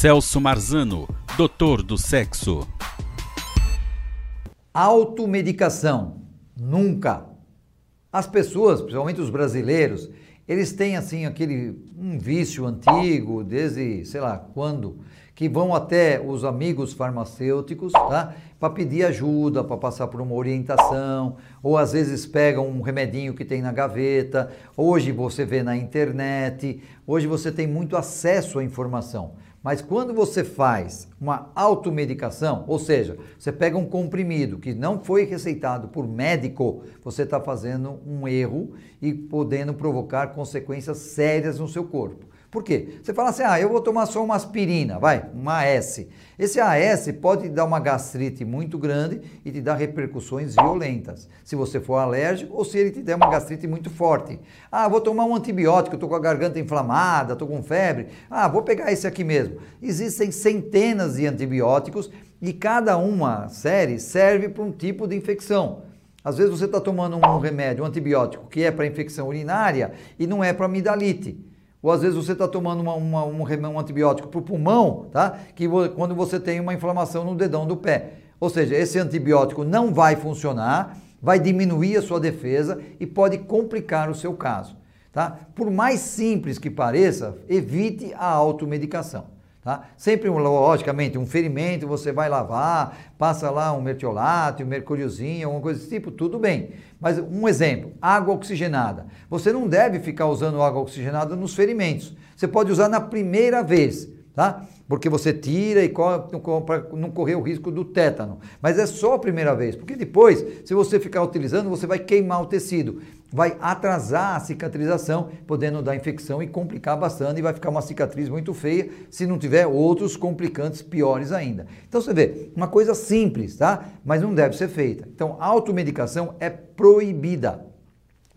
Celso Marzano, doutor do sexo. Automedicação. Nunca. As pessoas, principalmente os brasileiros, eles têm assim aquele um vício antigo, desde sei lá quando, que vão até os amigos farmacêuticos, tá? Para pedir ajuda, para passar por uma orientação, ou às vezes pegam um remedinho que tem na gaveta. Hoje você vê na internet, hoje você tem muito acesso à informação. Mas quando você faz uma automedicação, ou seja, você pega um comprimido que não foi receitado por médico, você está fazendo um erro e podendo provocar consequências sérias no seu corpo. Por quê? Você fala assim, ah, eu vou tomar só uma aspirina, vai, uma AS. Esse AS pode dar uma gastrite muito grande e te dar repercussões violentas, se você for alérgico ou se ele te der uma gastrite muito forte. Ah, vou tomar um antibiótico, estou com a garganta inflamada, estou com febre. Ah, vou pegar esse aqui mesmo. Existem centenas de antibióticos e cada uma série serve para um tipo de infecção. Às vezes você está tomando um remédio, um antibiótico, que é para infecção urinária e não é para amidalite. Ou às vezes você está tomando uma, uma, um, um antibiótico para o pulmão, tá? Que quando você tem uma inflamação no dedão do pé. Ou seja, esse antibiótico não vai funcionar, vai diminuir a sua defesa e pode complicar o seu caso. Tá? Por mais simples que pareça, evite a automedicação. Tá? Sempre, logicamente, um ferimento você vai lavar, passa lá um mertiolato, um mercúriozinho, alguma coisa desse tipo, tudo bem. Mas um exemplo, água oxigenada. Você não deve ficar usando água oxigenada nos ferimentos. Você pode usar na primeira vez, tá? Porque você tira e para não correr o risco do tétano. Mas é só a primeira vez, porque depois, se você ficar utilizando, você vai queimar o tecido vai atrasar a cicatrização, podendo dar infecção e complicar bastante e vai ficar uma cicatriz muito feia se não tiver outros complicantes piores ainda. Então você vê, uma coisa simples, tá? Mas não deve ser feita. Então, automedicação é proibida.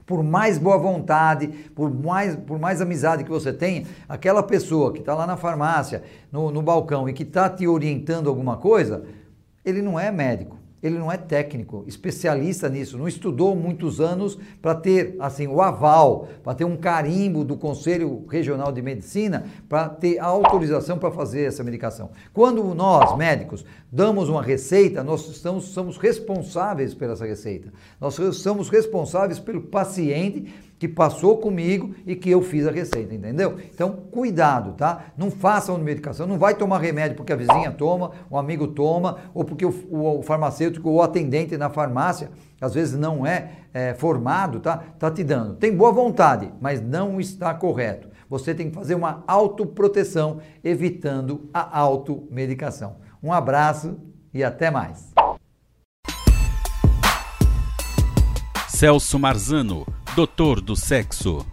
Por mais boa vontade, por mais, por mais amizade que você tenha, aquela pessoa que está lá na farmácia, no, no balcão e que está te orientando alguma coisa, ele não é médico ele não é técnico, especialista nisso, não estudou muitos anos para ter assim o aval, para ter um carimbo do Conselho Regional de Medicina, para ter a autorização para fazer essa medicação. Quando nós, médicos, damos uma receita, nós estamos, somos responsáveis por essa receita. Nós somos responsáveis pelo paciente que passou comigo e que eu fiz a receita, entendeu? Então, cuidado, tá? Não façam medicação, não vai tomar remédio porque a vizinha toma, o amigo toma, ou porque o, o, o farmacêutico ou o atendente na farmácia, às vezes não é, é formado, tá? Tá te dando. Tem boa vontade, mas não está correto. Você tem que fazer uma autoproteção, evitando a automedicação. Um abraço e até mais. Celso Marzano doutor do sexo.